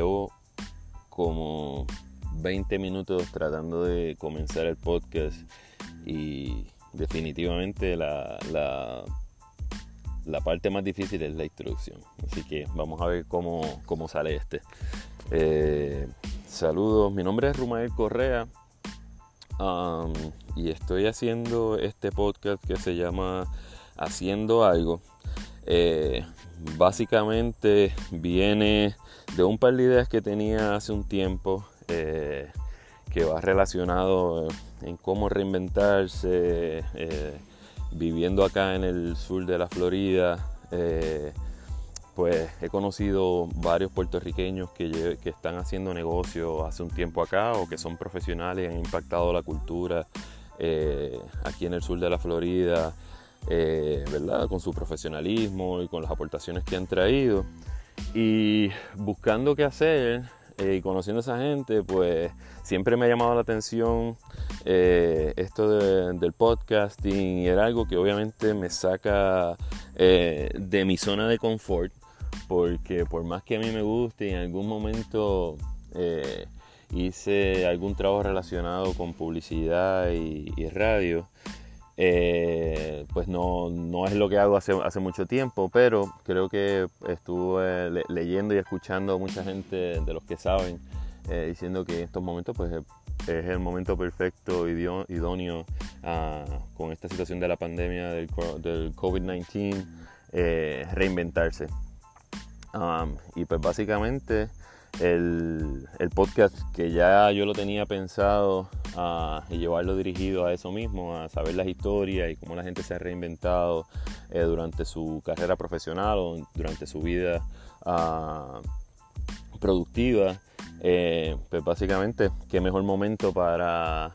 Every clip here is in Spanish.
llevo como 20 minutos tratando de comenzar el podcast y definitivamente la, la, parte más difícil es la introducción. Así que vamos a ver cómo, sale este. Eh, saludos, mi nombre es Rumael Correa y estoy haciendo este podcast que se llama Haciendo algo. Eh, básicamente viene de un par de ideas que tenía hace un tiempo eh, que va relacionado en cómo reinventarse eh, viviendo acá en el sur de la Florida. pues he conocido varios puertorriqueños que, están haciendo negocios hace un tiempo acá o que son profesionales han impactado la cultura aquí en el sur de la Florida. Eh, ¿verdad? Con su profesionalismo y con las aportaciones que han traído. Y buscando qué hacer eh, y conociendo a esa gente, pues siempre me ha llamado la atención eh, esto del podcasting y era algo que obviamente me saca de mi zona de confort, porque por más que a mí me guste y en algún momento hice algún trabajo relacionado con publicidad y radio, eh, pues no, no, es lo que hago hace, mucho tiempo, pero creo que estuve leyendo y escuchando a mucha gente de los que saben eh, diciendo que en estos momentos pues es el momento perfecto, idóneo ah, con esta situación de la pandemia del, del COVID-19, eh, reinventarse. y pues básicamente el, podcast que ya yo lo tenía pensado uh, y llevarlo dirigido a eso mismo, a saber las historias y cómo la gente se ha reinventado eh, durante su carrera profesional o durante su vida ah, productiva. Eh, pues básicamente, qué mejor momento para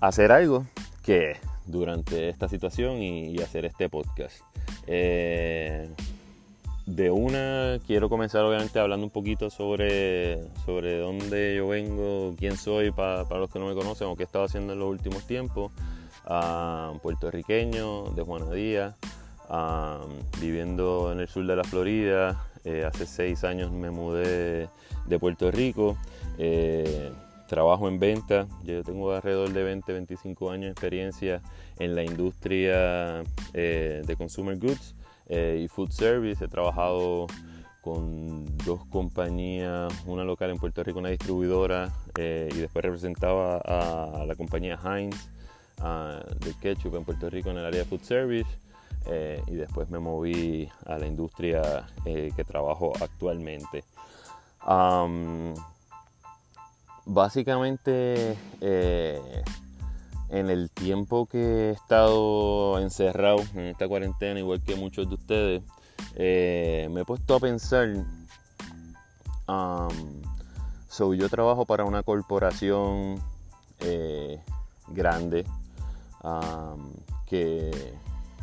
hacer algo que durante esta situación y, hacer este podcast. Eh, de una quiero comenzar obviamente hablando un poquito sobre, sobre dónde yo vengo, quién soy para, los que no me conocen o qué he estado haciendo en los últimos tiempos. puertorriqueño de Juana Díaz, viviendo en el sur de la Florida. Eh, hace seis años me mudé de Puerto Rico. Eh, trabajo en venta, yo tengo alrededor de 20, 25 años de experiencia en la industria eh, de consumer goods. Eh, y food service. He trabajado con dos compañías, una local en Puerto Rico, una distribuidora, eh, y después representaba a, la compañía Heinz de ketchup en Puerto Rico en el área food service. Eh, y después me moví a la industria que trabajo actualmente. básicamente en el tiempo que he estado encerrado en esta cuarentena, igual que muchos de ustedes, eh, me he puesto a pensar, um, yo trabajo para una corporación eh, grande, que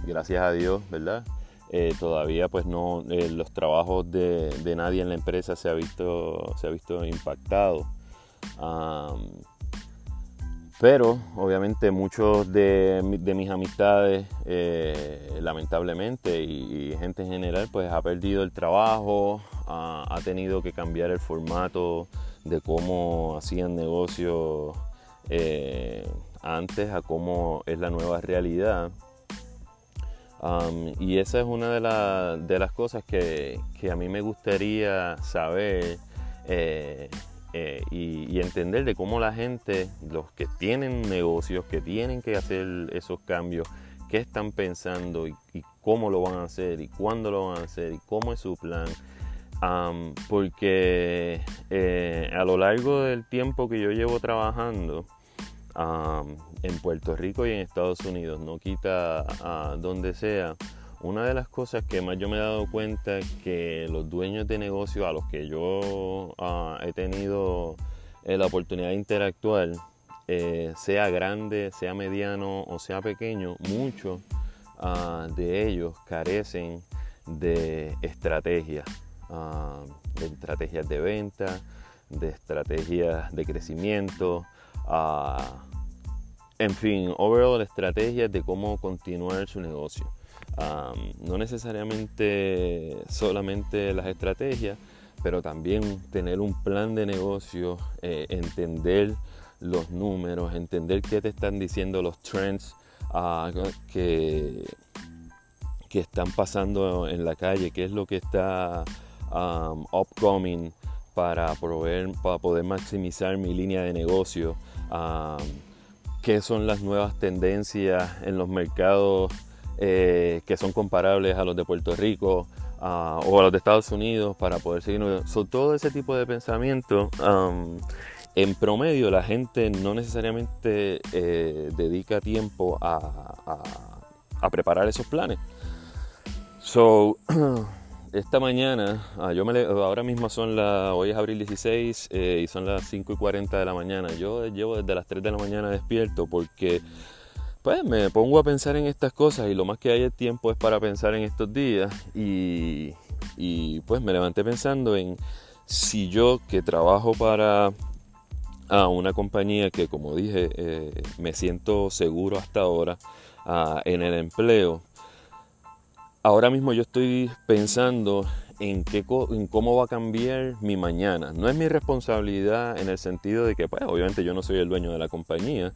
gracias a Dios, ¿verdad? Eh, todavía pues no, los trabajos de, nadie en la empresa se ha visto, se ha visto impactado. Pero obviamente muchos de, mis amistades, eh, lamentablemente, y, gente en general, pues ha perdido el trabajo, ha, tenido que cambiar el formato de cómo hacían negocios eh, antes a cómo es la nueva realidad. y esa es una de, las cosas que, a mí me gustaría saber. Eh, eh, y, entender de cómo la gente, los que tienen negocios, que tienen que hacer esos cambios, qué están pensando y, cómo lo van a hacer y cuándo lo van a hacer y cómo es su plan. porque eh, a lo largo del tiempo que yo llevo trabajando en Puerto Rico y en Estados Unidos, no quita donde sea, una de las cosas que más yo me he dado cuenta es que los dueños de negocios a los que yo ah, he tenido eh, la oportunidad de interactuar, eh, sea grande, sea mediano o sea pequeño, muchos ah, de ellos carecen de estrategias, ah, de estrategias de venta, de estrategias de crecimiento, en fin, overall estrategias de cómo continuar su negocio no necesariamente solamente las estrategias, pero también tener un plan de negocio, eh, entender los números, entender qué te están diciendo los trends ah, que, que están pasando en la calle, qué es lo que está upcoming para, para poder maximizar mi línea de negocio, qué son las nuevas tendencias en los mercados eh, que son comparables a los de Puerto Rico o a los de Estados Unidos para poder seguir. todo ese tipo de pensamiento. Um, en promedio la gente no necesariamente eh, dedica tiempo a, a preparar esos planes. So, esta mañana, ah, yo me ahora mismo son las, hoy es abril 16 eh, y son las 5 y 40 de la mañana. Yo llevo desde las 3 de la mañana despierto porque pues me pongo a pensar en estas cosas y lo más que hay el tiempo es para pensar en estos días y, pues me levanté pensando en si yo que trabajo para a una compañía que como dije eh, me siento seguro hasta ahora ah, en el empleo ahora mismo yo estoy pensando en, qué, en cómo va a cambiar mi mañana. No es mi responsabilidad en el sentido de que, pues, obviamente yo no soy el dueño de la compañía,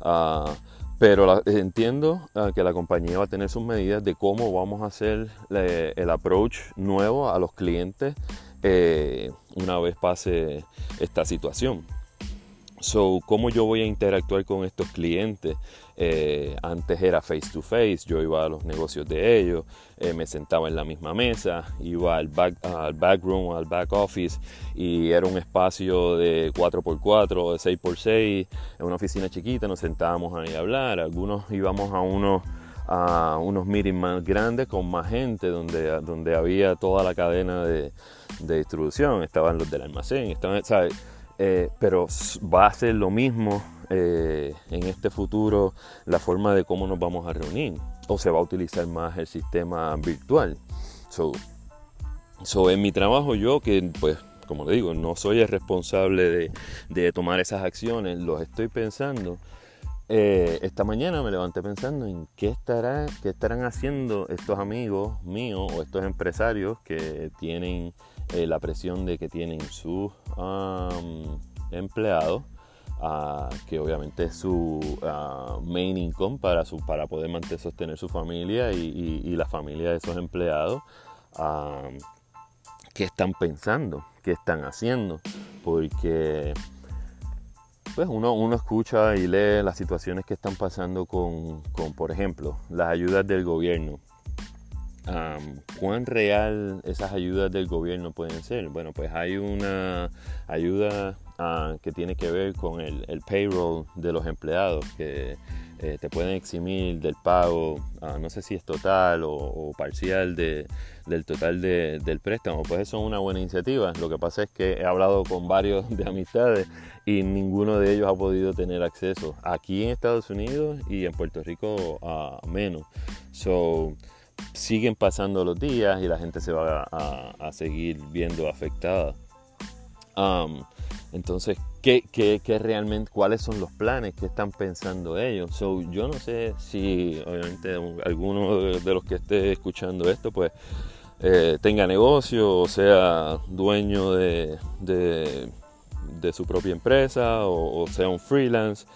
uh, pero entiendo uh, que la compañía va a tener sus medidas de cómo vamos a hacer el approach nuevo a los clientes eh, una vez pase esta situación. So, ¿cómo yo voy a interactuar con estos clientes? Eh, antes era face to face, yo iba a los negocios de ellos, eh, me sentaba en la misma mesa, iba al back, al back room, al back office y era un espacio de 4x4, de 6x6, en una oficina chiquita, nos sentábamos ahí a hablar, algunos íbamos a unos a unos meetings más grandes con más gente donde, donde había toda la cadena de, de distribución, estaban los del almacén, estaban, ¿sabes? Eh, pero va a ser lo mismo eh, en este futuro la forma de cómo nos vamos a reunir o se va a utilizar más el sistema virtual. So, en mi trabajo yo que pues como le digo no soy el responsable de, tomar esas acciones, los estoy pensando. Eh, esta mañana me levanté pensando en qué, estará, qué estarán haciendo estos amigos míos o estos empresarios que tienen eh, la presión de que tienen sus empleados, ah, que obviamente es su ah, main income para, su, para poder mantener, sostener su familia y, la familia de esos empleados. ¿Qué están pensando? ¿Qué están haciendo? Porque pues uno, uno, escucha y lee las situaciones que están pasando con, con, por ejemplo, las ayudas del gobierno ¿Cuán real esas ayudas del gobierno pueden ser? Bueno, pues hay una ayuda ah, que tiene que ver con el, payroll de los empleados, que eh, te pueden eximir del pago, ah, no sé si es total o, parcial de, del total del préstamo. Pues eso es una buena iniciativa. Lo que pasa es que he hablado con varios de amistades y ninguno de ellos ha podido tener acceso aquí en Estados Unidos y en Puerto Rico a menos. So, siguen pasando los días y la gente se va a, seguir viendo afectada. Entonces, ¿qué, ¿qué, realmente, cuáles son los planes que están pensando ellos? So, yo no sé si, obviamente, alguno de los que esté escuchando esto, pues, eh, tenga negocio o sea dueño de, de, su propia empresa o, sea un freelance.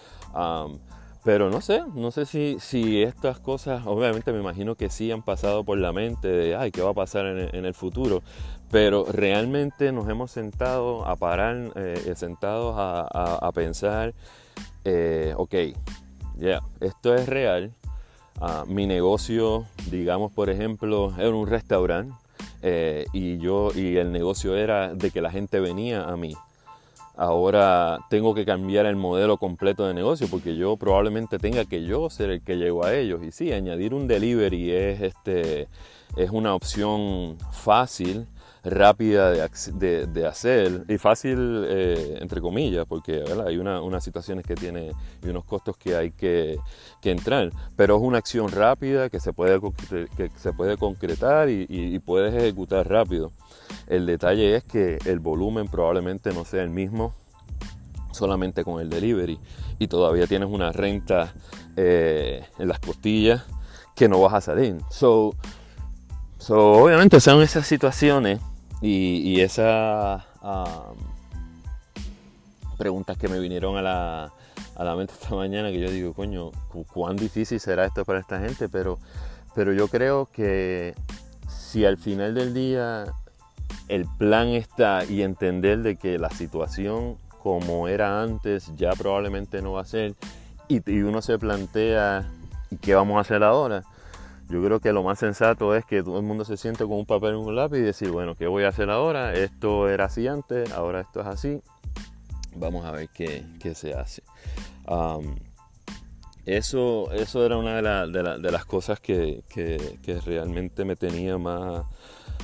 Pero no sé, no sé si, estas cosas, obviamente me imagino que sí han pasado por la mente de, ay, ¿qué va a pasar en, el futuro? Pero realmente nos hemos sentado a parar, eh, sentados a, pensar, eh, ok, ya, esto es real. Ah, mi negocio, digamos, por ejemplo, era un restaurante eh, y yo y el negocio era de que la gente venía a mí ahora tengo que cambiar el modelo completo de negocio porque yo probablemente tenga que yo ser el que llego a ellos. Y sí, añadir un delivery es, este, es una opción fácil, rápida de, hacer y fácil eh, entre comillas porque hay una, unas situaciones que tiene y unos costos que hay que, entrar. Pero es una acción rápida que se puede, que se puede concretar y, y puedes ejecutar rápido. El detalle es que el volumen probablemente no sea el mismo solamente con el delivery y todavía tienes una renta eh, en las costillas que no vas a salir. So, so, obviamente son esas situaciones y, esas preguntas que me vinieron a la, a la mente esta mañana, que yo digo, coño, cuán difícil será esto para esta gente, pero, pero yo creo que si al final del día el plan está y entender de que la situación como era antes ya probablemente no va a ser y, y uno se plantea ¿y qué vamos a hacer ahora? Yo creo que lo más sensato es que todo el mundo se siente con un papel y un lápiz y decir, bueno, ¿qué voy a hacer ahora? Esto era así antes, ahora esto es así. Vamos a ver qué, se hace. eso, eso era una de, las cosas que, realmente me tenía más,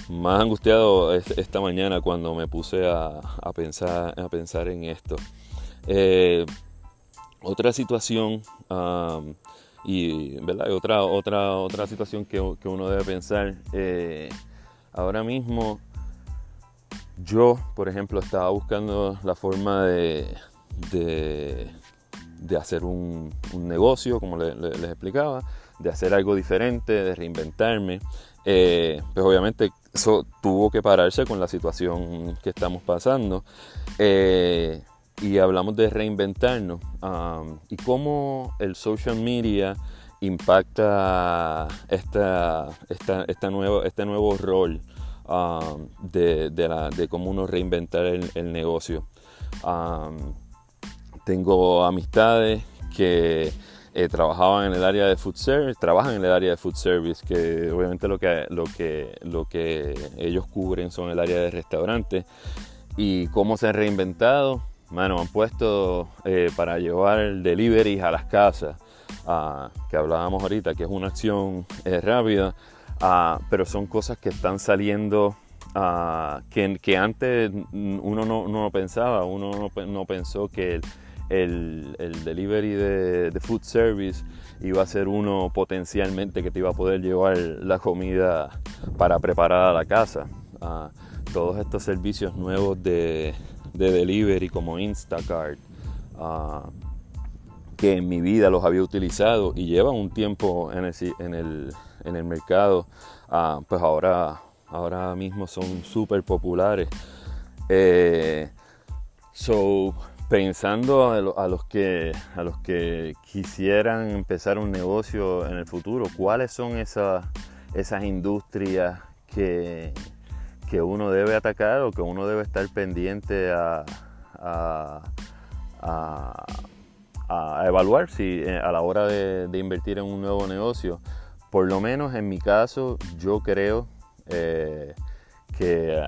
más angustiado esta mañana cuando me puse a, pensar, a pensar en esto. Eh, otra situación y ¿verdad? otra, otra, otra situación que, uno debe pensar. Eh, ahora mismo yo, por ejemplo, estaba buscando la forma de, de, hacer un, negocio, como les explicaba, de hacer algo diferente, de reinventarme. Eh, pues obviamente eso tuvo que pararse con la situación que estamos pasando. Eh, y hablamos de reinventarnos y cómo el social media impacta esta, esta, nuevo, este nuevo rol de, de, cómo uno reinventar el, negocio. tengo amistades que eh, trabajaban en el área de food service, trabajan en el área de food service, que obviamente lo que, lo que, lo que ellos cubren son el área de restaurantes y cómo se han reinventado mano, han puesto eh, para llevar deliveries a las casas, ah, que hablábamos ahorita, que es una acción eh, rápida, ah, pero son cosas que están saliendo ah, que, antes uno no, pensaba, uno no, pensó que el, delivery de, food service iba a ser uno potencialmente que te iba a poder llevar la comida para preparar a la casa. todos estos servicios nuevos de, de delivery como Instacart, ah, que en mi vida los había utilizado y llevan un tiempo en el, en el, mercado, ah, pues ahora, ahora mismo son súper populares. Eh, so, pensando a, los que, a los que quisieran empezar un negocio en el futuro, ¿cuáles son esas, esas industrias que, que uno debe atacar o que uno debe estar pendiente a, evaluar si eh, a la hora de, invertir en un nuevo negocio. Por lo menos en mi caso, yo creo eh, que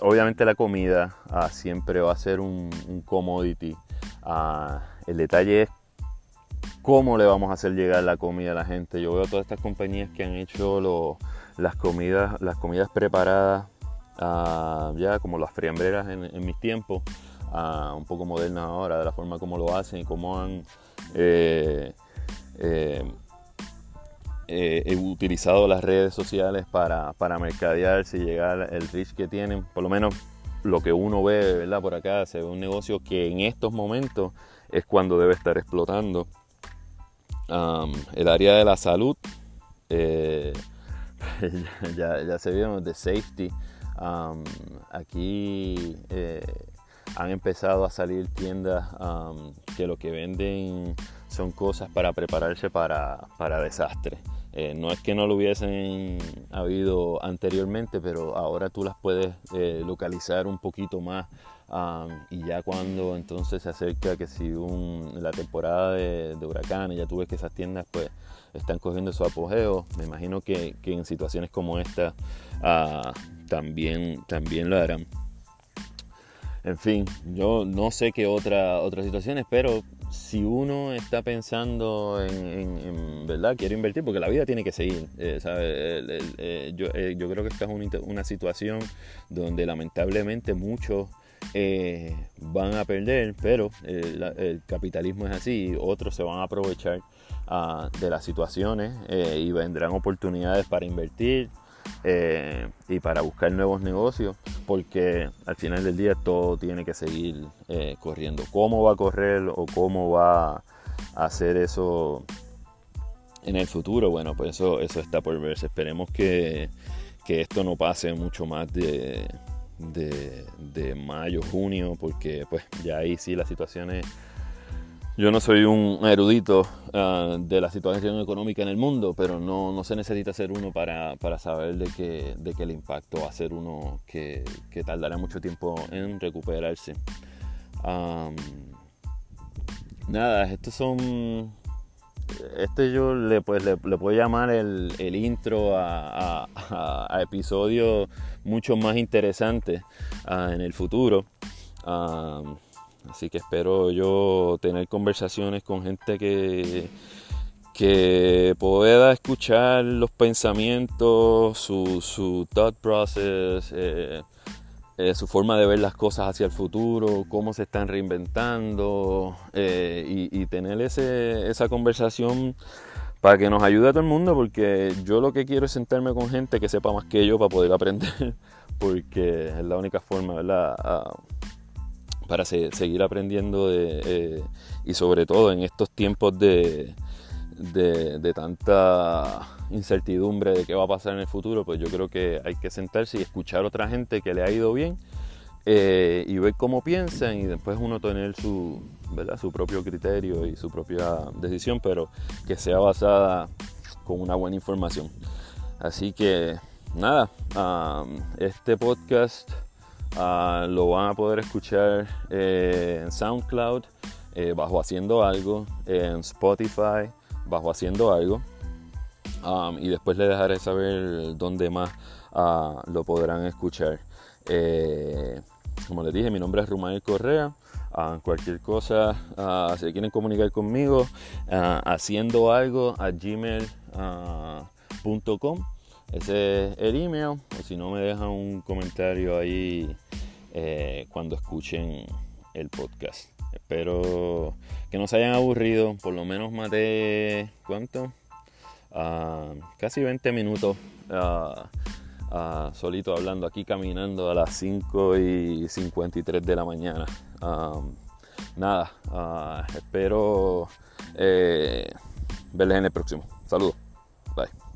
obviamente la comida ah, siempre va a ser un, commodity. Ah, el detalle es cómo le vamos a hacer llegar la comida a la gente. Yo veo todas estas compañías que han hecho las comidas, las comidas preparadas ya como las friambreras en, mis tiempos, un poco modernas ahora, de la forma como lo hacen y cómo han eh, eh, eh, utilizado las redes sociales para, para mercadearse y llegar el reach que tienen, por lo menos lo que uno ve ¿verdad? por acá, se ve un negocio que en estos momentos es cuando debe estar explotando. el área de la salud, ya, ya, se vieron de safety, aquí eh, han empezado a salir tiendas que lo que venden son cosas para prepararse para, para desastres. Eh, no es que no lo hubiesen habido anteriormente, pero ahora tú las puedes eh, localizar un poquito más y ya cuando entonces se acerca que si la temporada de, huracanes, ya tú ves que esas tiendas pues están cogiendo su apogeo, me imagino que, en situaciones como esta ah, también, también lo harán. En fin, yo no sé qué otra, otras situaciones, pero si uno está pensando en, verdad, quiero invertir, porque la vida tiene que seguir. Eh, eh, yo, eh, yo, creo que esta es una, situación donde lamentablemente muchos van a perder, pero el capitalismo es así, otros se van a aprovechar ah, de las situaciones y vendrán oportunidades para invertir, eh, y para buscar nuevos negocios, porque al final del día todo tiene que seguir eh, corriendo. ¿Cómo va a correr o cómo va a hacer eso en el futuro? Bueno, pues eso, eso está por verse. Esperemos que, esto no pase mucho más de, de, mayo, junio, porque pues ya ahí sí la situación es... Yo no soy un erudito ah, de la situación económica en el mundo, pero no, no se necesita ser uno para, para, saber de que, de que el impacto va a ser uno que, que tardará mucho tiempo en recuperarse. nada, estos son este yo le, pues, le, puedo llamar el, intro a, episodios mucho más interesantes ah, en el futuro. Así que espero yo tener conversaciones con gente que, que pueda escuchar los pensamientos, su, su thought process. Eh, eh, su forma de ver las cosas hacia el futuro, cómo se están reinventando eh, y, tener ese, esa conversación para que nos ayude a todo el mundo, porque yo lo que quiero es sentarme con gente que sepa más que yo para poder aprender, porque es la única forma, ¿verdad? Para seguir aprendiendo de, eh, y sobre todo en estos tiempos de, de, tanta incertidumbre de qué va a pasar en el futuro, pues yo creo que hay que sentarse y escuchar a otra gente que le ha ido bien eh, y ver cómo piensan y después uno tener su, ¿verdad? su propio criterio y su propia decisión, pero que sea basada con una buena información. Así que nada, este podcast ah, lo van a poder escuchar eh, en SoundCloud, eh, bajo Haciendo Algo, en Spotify, bajo haciendo algo. Um, y después le dejaré saber dónde más uh, lo podrán escuchar. Eh, como les dije, mi nombre es Rumael Correa. Uh, cualquier cosa, si quieren comunicar conmigo, haciendo algo a gmail.com. Ese es el email. O si no, me dejan un comentario ahí eh, cuando escuchen el podcast. Espero que no se hayan aburrido. Por lo menos maté, ¿cuánto? Ah, casi 20 minutos ah, solito hablando aquí, caminando a las 5 y 53 de la mañana. nada, espero eh, verles en el próximo. Saludos. Bye.